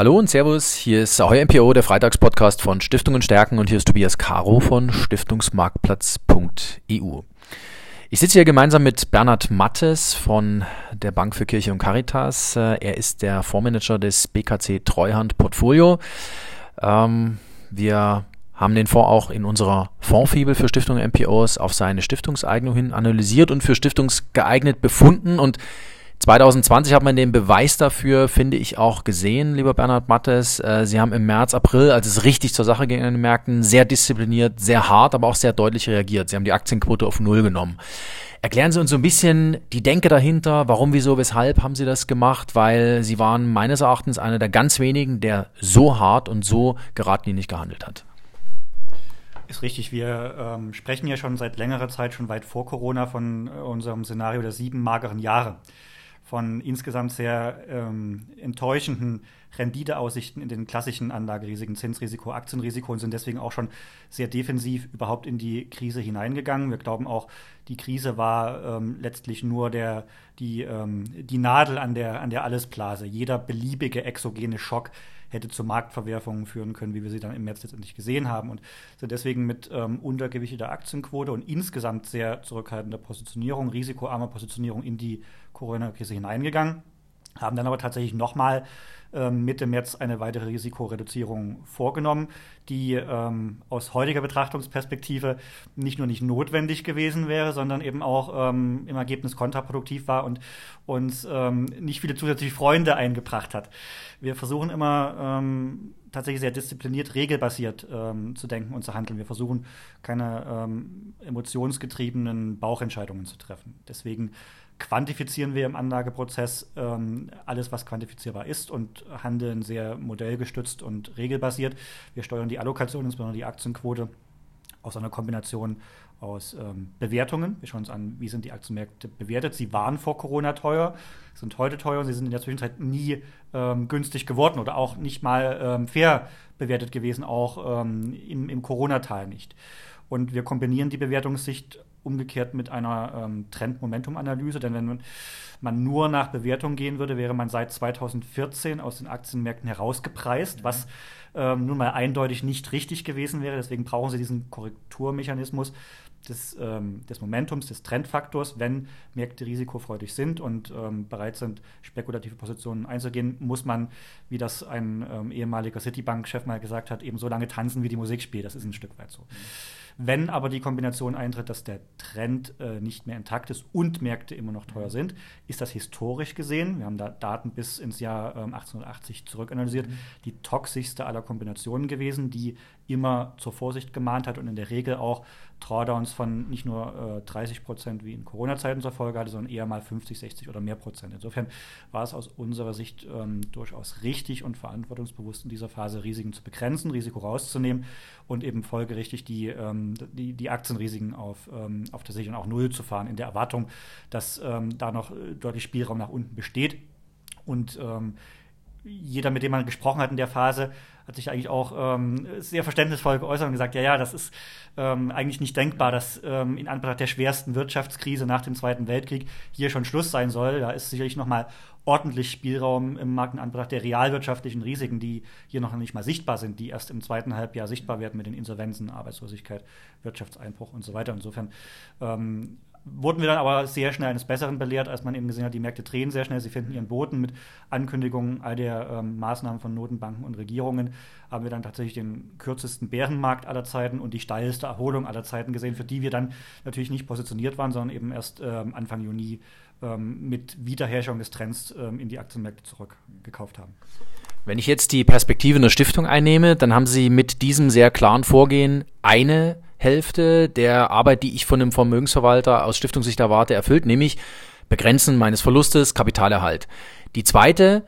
Hallo und Servus, hier ist Ahoy MPO, der Freitagspodcast von Stiftungen stärken und hier ist Tobias Caro von Stiftungsmarktplatz.eu. Ich sitze hier gemeinsam mit Bernhard Mattes von der Bank für Kirche und Caritas. Äh, er ist der Fondsmanager des BKC Treuhand Portfolio. Ähm, wir haben den Fonds auch in unserer Fondsfibel für Stiftungen MPOs auf seine Stiftungseignung hin analysiert und für stiftungsgeeignet befunden und 2020 hat man den Beweis dafür, finde ich, auch gesehen, lieber Bernhard Mattes. Äh, Sie haben im März, April, als es richtig zur Sache ging an den Märkten, sehr diszipliniert, sehr hart, aber auch sehr deutlich reagiert. Sie haben die Aktienquote auf Null genommen. Erklären Sie uns so ein bisschen die Denke dahinter, warum, wieso, weshalb haben Sie das gemacht? Weil Sie waren meines Erachtens einer der ganz wenigen, der so hart und so geradlinig gehandelt hat. Ist richtig. Wir ähm, sprechen ja schon seit längerer Zeit, schon weit vor Corona, von äh, unserem Szenario der sieben mageren Jahre von insgesamt sehr ähm, enttäuschenden Renditeaussichten in den klassischen Anlagerisiken, Zinsrisiko, Aktienrisiko und sind deswegen auch schon sehr defensiv überhaupt in die Krise hineingegangen. Wir glauben auch, die Krise war ähm, letztlich nur der, die, ähm, die Nadel an der, an der Allesblase. Jeder beliebige exogene Schock hätte zu Marktverwerfungen führen können, wie wir sie dann im März letztendlich gesehen haben und sind deswegen mit ähm, untergewichteter Aktienquote und insgesamt sehr zurückhaltender Positionierung, risikoarmer Positionierung in die Corona-Krise hineingegangen, haben dann aber tatsächlich nochmal ähm, Mitte März eine weitere Risikoreduzierung vorgenommen, die ähm, aus heutiger Betrachtungsperspektive nicht nur nicht notwendig gewesen wäre, sondern eben auch ähm, im Ergebnis kontraproduktiv war und uns ähm, nicht viele zusätzliche Freunde eingebracht hat. Wir versuchen immer ähm, tatsächlich sehr diszipliniert, regelbasiert ähm, zu denken und zu handeln. Wir versuchen keine emotionsgetriebenen Bauchentscheidungen zu treffen. Deswegen quantifizieren wir im Anlageprozess ähm, alles, was quantifizierbar ist und handeln sehr modellgestützt und regelbasiert. Wir steuern die Allokation, insbesondere die Aktienquote, aus einer Kombination aus ähm, Bewertungen. Wir schauen uns an, wie sind die Aktienmärkte bewertet. Sie waren vor Corona teuer, sind heute teuer und sie sind in der Zwischenzeit nie ähm, günstig geworden oder auch nicht mal ähm, fair bewertet gewesen, auch ähm, im, im Corona-Teil nicht. Und wir kombinieren die Bewertungssicht umgekehrt mit einer ähm, Trend-Momentum-Analyse, denn wenn man nur nach Bewertung gehen würde, wäre man seit 2014 aus den Aktienmärkten herausgepreist, was ähm, nun mal eindeutig nicht richtig gewesen wäre. Deswegen brauchen Sie diesen Korrekturmechanismus des, ähm, des Momentums, des Trendfaktors. Wenn Märkte risikofreudig sind und ähm, bereit sind, spekulative Positionen einzugehen, muss man, wie das ein ähm, ehemaliger Citibank-Chef mal gesagt hat, eben so lange tanzen, wie die Musik spielt. Das ist ein Stück weit so. Mhm. Wenn aber die Kombination eintritt, dass der Trend äh, nicht mehr intakt ist und Märkte immer noch teuer sind, ist das historisch gesehen, wir haben da Daten bis ins Jahr ähm, 1880 zurückanalysiert, mhm. die toxischste aller Kombinationen gewesen, die immer zur Vorsicht gemahnt hat und in der Regel auch Drawdowns von nicht nur äh, 30 Prozent wie in Corona-Zeiten zur Folge hatte, sondern eher mal 50, 60 oder mehr Prozent. Insofern war es aus unserer Sicht ähm, durchaus richtig und verantwortungsbewusst in dieser Phase Risiken zu begrenzen, Risiko rauszunehmen und eben folgerichtig die, ähm, die, die Aktienrisiken auf, ähm, auf der Sicherung auch null zu fahren, in der Erwartung, dass ähm, da noch äh, deutlich Spielraum nach unten besteht. Und ähm, jeder, mit dem man gesprochen hat in der Phase, hat sich eigentlich auch ähm, sehr verständnisvoll geäußert und gesagt, ja, ja, das ist ähm, eigentlich nicht denkbar, dass ähm, in Anbetracht der schwersten Wirtschaftskrise nach dem Zweiten Weltkrieg hier schon Schluss sein soll. Da ist sicherlich noch mal ordentlich Spielraum im Markt in Anbetracht der realwirtschaftlichen Risiken, die hier noch nicht mal sichtbar sind, die erst im zweiten Halbjahr sichtbar werden mit den Insolvenzen, Arbeitslosigkeit, Wirtschaftseinbruch und so weiter. Insofern ähm, wurden wir dann aber sehr schnell eines Besseren belehrt, als man eben gesehen hat, die Märkte drehen sehr schnell, sie finden ihren Boden mit Ankündigungen all der ähm, Maßnahmen von Notenbanken und Regierungen, haben wir dann tatsächlich den kürzesten Bärenmarkt aller Zeiten und die steilste Erholung aller Zeiten gesehen, für die wir dann natürlich nicht positioniert waren, sondern eben erst ähm, Anfang Juni ähm, mit Wiederherstellung des Trends ähm, in die Aktienmärkte zurückgekauft haben. Wenn ich jetzt die Perspektive einer Stiftung einnehme, dann haben Sie mit diesem sehr klaren Vorgehen eine Hälfte der Arbeit, die ich von einem Vermögensverwalter aus Stiftungssicht erwarte, erfüllt, nämlich Begrenzen meines Verlustes, Kapitalerhalt. Die zweite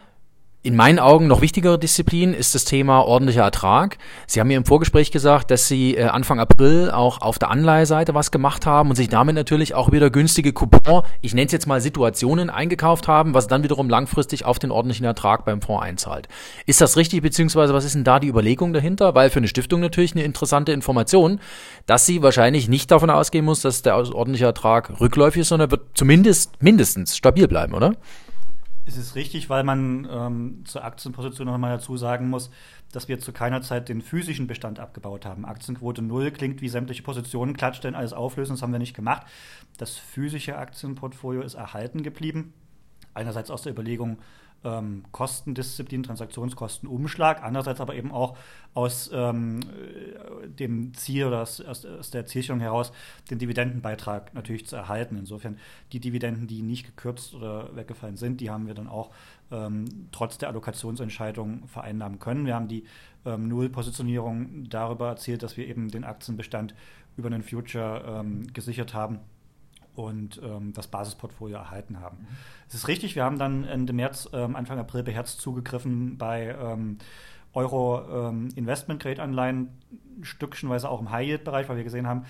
in meinen Augen noch wichtigere Disziplin ist das Thema ordentlicher Ertrag. Sie haben mir im Vorgespräch gesagt, dass Sie äh, Anfang April auch auf der Anleiheseite was gemacht haben und sich damit natürlich auch wieder günstige Coupon, ich nenne es jetzt mal Situationen, eingekauft haben, was dann wiederum langfristig auf den ordentlichen Ertrag beim Fonds einzahlt. Ist das richtig, beziehungsweise was ist denn da die Überlegung dahinter? Weil für eine Stiftung natürlich eine interessante Information, dass sie wahrscheinlich nicht davon ausgehen muss, dass der ordentliche Ertrag rückläufig ist, sondern wird zumindest mindestens stabil bleiben, oder? Es ist richtig, weil man ähm, zur Aktienposition noch mal dazu sagen muss, dass wir zu keiner Zeit den physischen Bestand abgebaut haben. Aktienquote null klingt wie sämtliche Positionen klatschen, alles auflösen, das haben wir nicht gemacht. Das physische Aktienportfolio ist erhalten geblieben. Einerseits aus der Überlegung, ähm, Kostendisziplin, Transaktionskostenumschlag, andererseits aber eben auch aus ähm, dem Ziel oder aus, aus, aus, der Zielstellung heraus, den Dividendenbeitrag natürlich zu erhalten. Insofern die Dividenden, die nicht gekürzt oder weggefallen sind, die haben wir dann auch ähm, trotz der Allokationsentscheidung vereinnahmen können. Wir haben die ähm, Nullpositionierung darüber erzielt, dass wir eben den Aktienbestand über einen Future ähm, gesichert haben und ähm, das Basisportfolio erhalten haben. Mhm. Es ist richtig, wir haben dann Ende März, ähm, Anfang April beherzt zugegriffen bei ähm, Euro ähm, Investment Grade Anleihen, stückchenweise auch im High Yield Bereich, weil wir gesehen haben,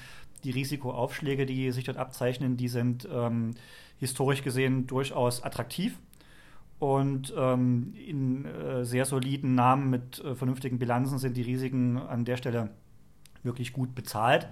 die Risikoaufschläge, die sich dort abzeichnen, die sind ähm, historisch gesehen durchaus attraktiv und ähm, in äh, sehr soliden Namen mit äh, vernünftigen Bilanzen sind die Risiken an der Stelle wirklich gut bezahlt.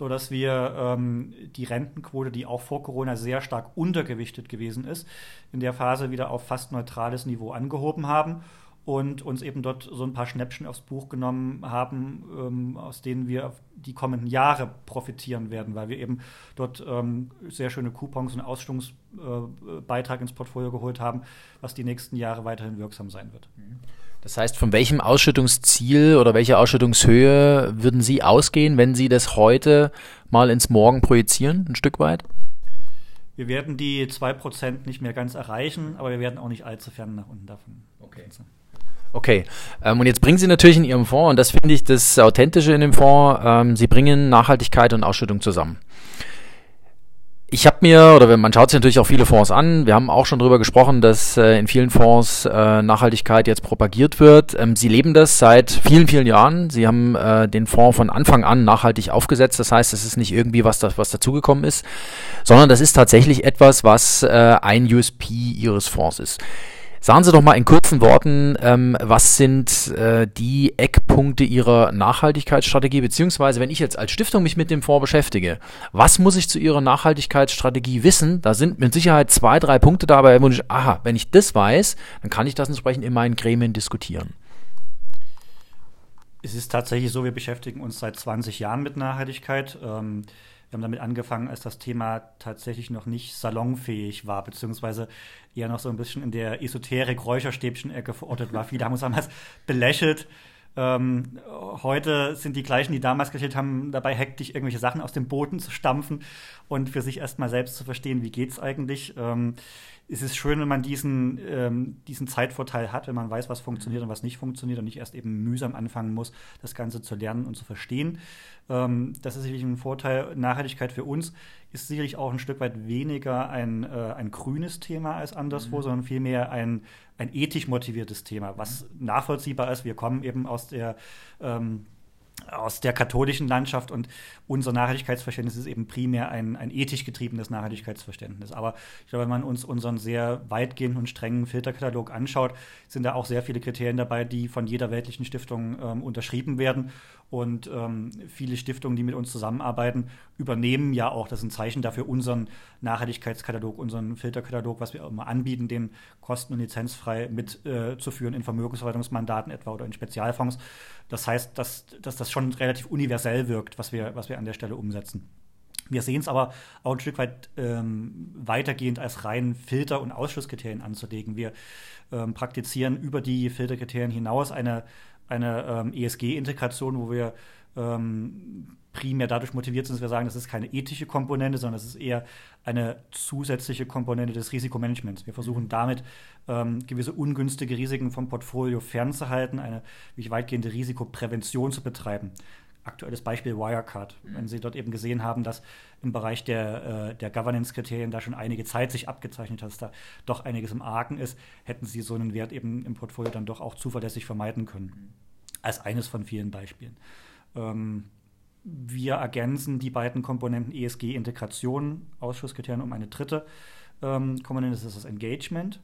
Mhm sodass wir ähm, die Rentenquote, die auch vor Corona sehr stark untergewichtet gewesen ist, in der Phase wieder auf fast neutrales Niveau angehoben haben und uns eben dort so ein paar Schnäppchen aufs Buch genommen haben, ähm, aus denen wir die kommenden Jahre profitieren werden, weil wir eben dort ähm, sehr schöne Coupons und Ausstellungsbeitrag äh, ins Portfolio geholt haben, was die nächsten Jahre weiterhin wirksam sein wird. Mhm. Das heißt, von welchem Ausschüttungsziel oder welcher Ausschüttungshöhe würden Sie ausgehen, wenn Sie das heute mal ins Morgen projizieren, ein Stück weit? Wir werden die 2% nicht mehr ganz erreichen, aber wir werden auch nicht allzu fern nach unten davon. Okay. Okay, ähm, und jetzt bringen Sie natürlich in Ihrem Fonds, und das finde ich das Authentische in dem Fonds, ähm, Sie bringen Nachhaltigkeit und Ausschüttung zusammen. Ich habe mir, oder man schaut sich natürlich auch viele Fonds an, wir haben auch schon darüber gesprochen, dass äh, in vielen Fonds äh, Nachhaltigkeit jetzt propagiert wird. Ähm, Sie leben das seit vielen, vielen Jahren. Sie haben äh, den Fonds von Anfang an nachhaltig aufgesetzt. Das heißt, es ist nicht irgendwie was, das, was dazugekommen ist, sondern das ist tatsächlich etwas, was äh, ein USP Ihres Fonds ist. Sagen Sie doch mal in kurzen Worten, ähm, was sind äh, die Eckpunkte Ihrer Nachhaltigkeitsstrategie, beziehungsweise wenn ich jetzt als Stiftung mich mit dem Fonds beschäftige, was muss ich zu Ihrer Nachhaltigkeitsstrategie wissen? Da sind mit Sicherheit zwei, drei Punkte dabei, wo ich, aha, wenn ich das weiß, dann kann ich das entsprechend in meinen Gremien diskutieren. Es ist tatsächlich so, wir beschäftigen uns seit 20 Jahren mit Nachhaltigkeit. Ähm, wir haben damit angefangen, als das Thema tatsächlich noch nicht salonfähig war, beziehungsweise eher noch so ein bisschen in der Esoterik-Räucherstäbchen-Ecke verortet war. Viele haben uns damals belächelt. Ähm, heute sind die gleichen, die damals gestellt haben, dabei hektisch irgendwelche Sachen aus dem Boden zu stampfen und für sich erstmal selbst zu verstehen, wie geht es eigentlich. Ähm, es ist schön, wenn man diesen, ähm, diesen Zeitvorteil hat, wenn man weiß, was funktioniert und was nicht funktioniert und nicht erst eben mühsam anfangen muss, das Ganze zu lernen und zu verstehen. Ähm, das ist sicherlich ein Vorteil. Nachhaltigkeit für uns ist sicherlich auch ein Stück weit weniger ein, äh, ein grünes Thema als anderswo, mhm. sondern vielmehr ein, ein ethisch motiviertes Thema, was mhm. nachvollziehbar ist. Wir kommen eben aus der ähm, aus der katholischen Landschaft und unser Nachhaltigkeitsverständnis ist eben primär ein, ein ethisch getriebenes Nachhaltigkeitsverständnis. Aber ich glaube, wenn man uns unseren sehr weitgehenden und strengen Filterkatalog anschaut, sind da auch sehr viele Kriterien dabei, die von jeder weltlichen Stiftung ähm, unterschrieben werden. Und ähm, viele Stiftungen, die mit uns zusammenarbeiten, übernehmen ja auch, das ist ein Zeichen dafür, unseren Nachhaltigkeitskatalog, unseren Filterkatalog, was wir immer anbieten, den kosten- und lizenzfrei mitzuführen äh, in Vermögensverwaltungsmandaten etwa oder in Spezialfonds. Das heißt, dass, dass das schon relativ universell wirkt, was wir, was wir an der Stelle umsetzen. Wir sehen es aber auch ein Stück weit ähm, weitergehend als rein Filter- und Ausschlusskriterien anzulegen. Wir ähm, praktizieren über die Filterkriterien hinaus eine, eine ähm, ESG-Integration, wo wir ähm, primär dadurch motiviert sind, dass wir sagen, das ist keine ethische Komponente, sondern es ist eher eine zusätzliche Komponente des Risikomanagements. Wir versuchen damit ähm, gewisse ungünstige Risiken vom Portfolio fernzuhalten, eine wie weitgehende Risikoprävention zu betreiben. Aktuelles Beispiel Wirecard. Mhm. Wenn Sie dort eben gesehen haben, dass im Bereich der, äh, der Governance-Kriterien da schon einige Zeit sich abgezeichnet hat, dass da doch einiges im Argen ist, hätten Sie so einen Wert eben im Portfolio dann doch auch zuverlässig vermeiden können. Als eines von vielen Beispielen. Ähm, wir ergänzen die beiden Komponenten ESG-Integration, Ausschusskriterien um eine dritte ähm, Komponente, das ist das Engagement.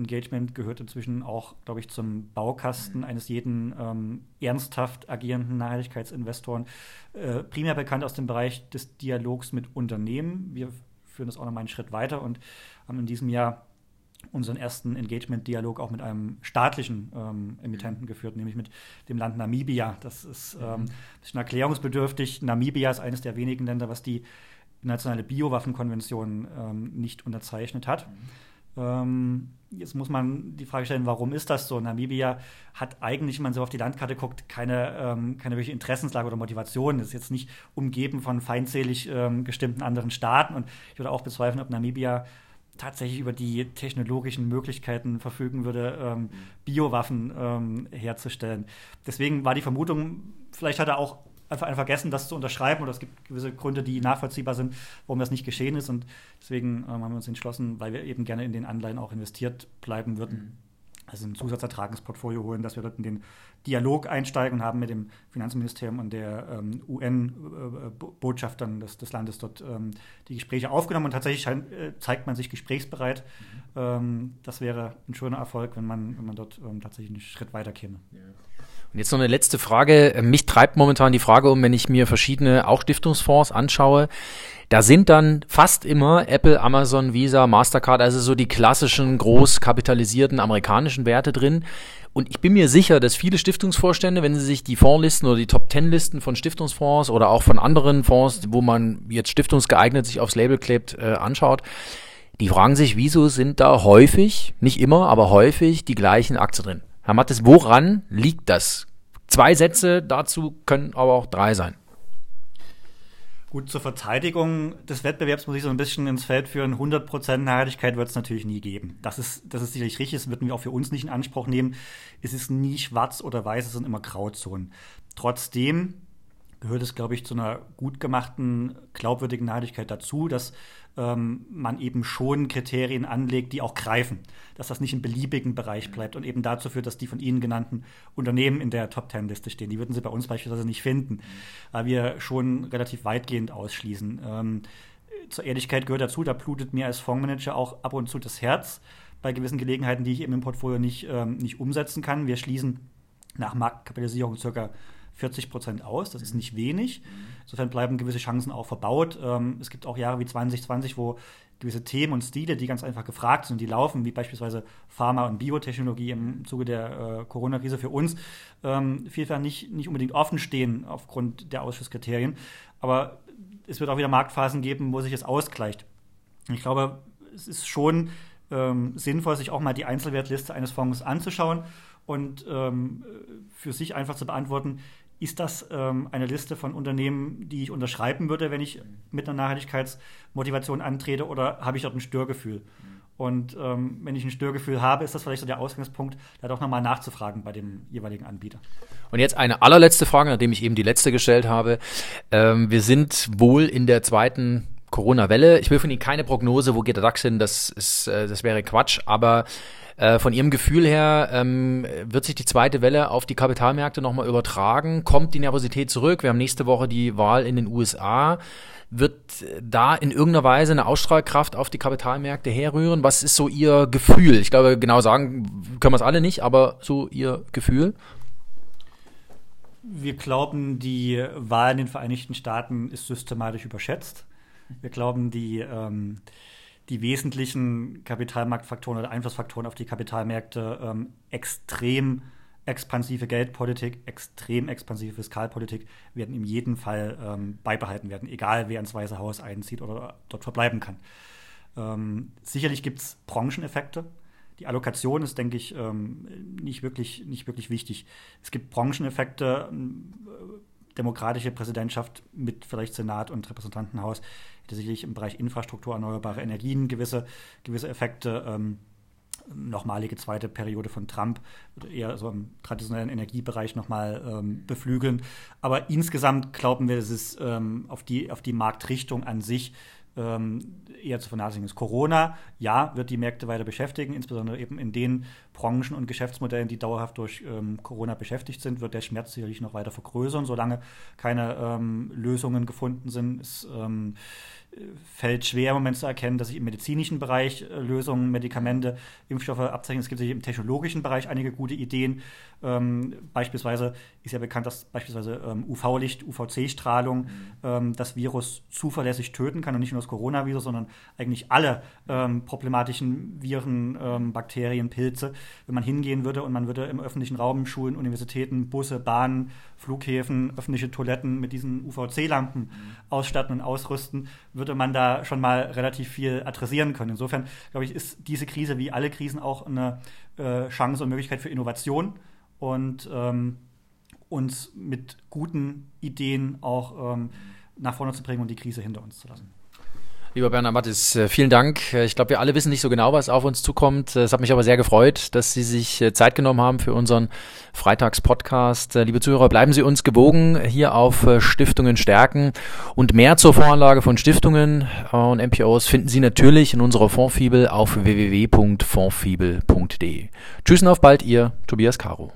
Engagement gehört inzwischen auch, glaube ich, zum Baukasten eines jeden ähm, ernsthaft agierenden Nachhaltigkeitsinvestoren. Äh, primär bekannt aus dem Bereich des Dialogs mit Unternehmen. Wir führen das auch noch mal einen Schritt weiter und haben in diesem Jahr unseren ersten Engagement-Dialog auch mit einem staatlichen ähm, Emittenten geführt, nämlich mit dem Land Namibia. Das ist ähm, ein bisschen erklärungsbedürftig. Namibia ist eines der wenigen Länder, was die nationale Biowaffenkonvention ähm, nicht unterzeichnet hat. Mhm. Jetzt muss man die Frage stellen, warum ist das so? Namibia hat eigentlich, wenn man so auf die Landkarte guckt, keine, ähm, keine wirkliche Interessenslage oder Motivation. Es ist jetzt nicht umgeben von feindselig ähm, gestimmten anderen Staaten. Und ich würde auch bezweifeln, ob Namibia tatsächlich über die technologischen Möglichkeiten verfügen würde, ähm, Biowaffen ähm, herzustellen. Deswegen war die Vermutung, vielleicht hat er auch einfach vergessen, das zu unterschreiben oder es gibt gewisse Gründe, die nachvollziehbar sind, warum das nicht geschehen ist und deswegen ähm, haben wir uns entschlossen, weil wir eben gerne in den Anleihen auch investiert bleiben würden. Mhm also einen Zusatzertrag ins Portfolio holen, dass wir dort in den Dialog einsteigen und haben mit dem Finanzministerium und der ähm, UN-Botschaftern äh, des, des, Landes dort ähm, die Gespräche aufgenommen und tatsächlich scheint, äh, zeigt man sich gesprächsbereit. Mhm. Ähm, das wäre ein schöner Erfolg, wenn man, wenn man dort ähm, tatsächlich einen Schritt weiter käme. Ja. Und jetzt noch eine letzte Frage. Mich treibt momentan die Frage um, wenn ich mir verschiedene auch Stiftungsfonds anschaue. Da sind dann fast immer Apple, Amazon, Visa, Mastercard, also so die klassischen groß kapitalisierten amerikanischen Werte drin. Und ich bin mir sicher, dass viele Stiftungsvorstände, wenn sie sich die Fondslisten oder die Top Ten Listen von Stiftungsfonds oder auch von anderen Fonds, wo man jetzt stiftungsgeeignet sich aufs Label klebt, äh, anschaut, die fragen sich, wieso sind da häufig, nicht immer, aber häufig die gleichen Aktien drin? Herr Mattes, woran liegt das? Zwei Sätze dazu können aber auch drei sein. Gut, zur Verteidigung des Wettbewerbs muss ich so ein bisschen ins Feld führen. 100% Nachhaltigkeit wird es natürlich nie geben. Das ist, das ist sicherlich richtig, das würden wir auch für uns nicht in Anspruch nehmen. Es ist nie schwarz oder weiß, es sind immer Grauzonen. Trotzdem gehört es, glaube ich, zu einer gut gemachten, glaubwürdigen Nachhaltigkeit dazu, dass ähm, man eben schon Kriterien anlegt, die auch greifen. Dass das nicht im beliebigen Bereich bleibt und eben dazu führt, dass die von Ihnen genannten Unternehmen in der Top Ten Liste stehen. Die würden Sie bei uns beispielsweise nicht finden, weil wir schon relativ weitgehend ausschließen. Ähm, zur Ehrlichkeit gehört dazu, da blutet mir als Fondsmanager auch ab und zu das Herz bei gewissen Gelegenheiten, die ich eben im Portfolio nicht, ähm, nicht umsetzen kann. Wir schließen nach Marktkapitalisierung circa 40 Prozent aus. Das ist nicht wenig. Insofern bleiben gewisse Chancen auch verbaut. Ähm, es gibt auch Jahre wie 2020, wo gewisse Themen und Stile, die ganz einfach gefragt sind, die laufen, wie beispielsweise Pharma- und Biotechnologie im Zuge der äh, Corona-Krise für uns, ähm, vielfach nicht, nicht unbedingt offen stehen aufgrund der Ausschusskriterien. Aber es wird auch wieder Marktphasen geben, wo sich es ausgleicht. Ich glaube, es ist schon ähm, sinnvoll, sich auch mal die Einzelwertliste eines Fonds anzuschauen und ähm, für sich einfach zu beantworten, ist das ähm, eine Liste von Unternehmen, die ich unterschreiben würde, wenn ich mit einer Nachhaltigkeitsmotivation antrete, oder habe ich dort ein Störgefühl? Und ähm, wenn ich ein Störgefühl habe, ist das vielleicht so der Ausgangspunkt, da doch nochmal nachzufragen bei dem jeweiligen Anbieter. Und jetzt eine allerletzte Frage, nachdem ich eben die letzte gestellt habe. Ähm, wir sind wohl in der zweiten Corona-Welle. Ich will von Ihnen keine Prognose, wo geht der DAX hin, das, ist, äh, das wäre Quatsch, aber äh, von Ihrem Gefühl her, ähm, wird sich die zweite Welle auf die Kapitalmärkte nochmal übertragen? Kommt die Nervosität zurück? Wir haben nächste Woche die Wahl in den USA. Wird da in irgendeiner Weise eine Ausstrahlkraft auf die Kapitalmärkte herrühren? Was ist so Ihr Gefühl? Ich glaube, genau sagen können wir es alle nicht, aber so Ihr Gefühl? Wir glauben, die Wahl in den Vereinigten Staaten ist systematisch überschätzt. Wir glauben, die ähm, die wesentlichen Kapitalmarktfaktoren oder Einflussfaktoren auf die Kapitalmärkte ähm, extrem expansive Geldpolitik, extrem expansive Fiskalpolitik werden in jedem Fall ähm, beibehalten werden, egal wer ins Weiße Haus einzieht oder dort verbleiben kann. Ähm, sicherlich gibt es Brancheneffekte. Die Allokation ist, denke ich, ähm, nicht, wirklich, nicht wirklich wichtig. Es gibt Brancheneffekte, ähm, demokratische Präsidentschaft mit vielleicht Senat und Repräsentantenhaus hätte sicherlich im Bereich Infrastruktur, erneuerbare Energien gewisse, gewisse Effekte. Ähm, nochmalige zweite Periode von Trump eher so im traditionellen Energiebereich nochmal ähm, beflügeln. Aber insgesamt glauben wir, dass es ähm, auf, die, auf die Marktrichtung an sich ähm, eher zu vernachlässigen ist. Corona, ja, wird die Märkte weiter beschäftigen, insbesondere eben in den Branchen und Geschäftsmodellen, die dauerhaft durch ähm, Corona beschäftigt sind, wird der Schmerz sicherlich noch weiter vergrößern, solange keine ähm, Lösungen gefunden sind. Es, ähm, fällt schwer im Moment zu erkennen, dass sich im medizinischen Bereich äh, Lösungen, Medikamente, Impfstoffe abzeichnen. Es gibt sich im technologischen Bereich einige gute Ideen. Ähm, beispielsweise ist ja bekannt, dass beispielsweise ähm, UV-Licht, UVC-Strahlung mhm. ähm, das Virus zuverlässig töten kann und nicht nur das Coronavirus, sondern eigentlich alle ähm, problematischen Viren, ähm, Bakterien, Pilze. Wenn man hingehen würde und man würde im öffentlichen Raum, Schulen, Universitäten, Busse, Bahnen, Flughäfen, öffentliche Toiletten mit diesen UVC-Lampen mhm. ausstatten und ausrüsten, würde man da schon mal relativ viel adressieren können. Insofern, glaube ich, ist diese Krise wie alle Krisen auch eine äh, Chance und Möglichkeit für Innovation und ähm, uns mit guten Ideen auch ähm, nach vorne zu bringen und die Krise hinter uns zu lassen. Lieber Bernhard Mattis, äh, vielen Dank. Äh, ich glaube, wir alle wissen nicht so genau, was auf uns zukommt. Äh, es hat mich aber sehr gefreut, dass Sie sich Zeit genommen haben für unseren Freitagspodcast. Liebe Zuhörer, bleiben Sie uns gewogen hier auf Stiftungen stärken. Und mehr zur Voranlage von Stiftungen und MPOs finden Sie natürlich in unserer Fondsfibel auf www.fondsfibel.de. Tschüss und auf bald, Ihr Tobias Caro.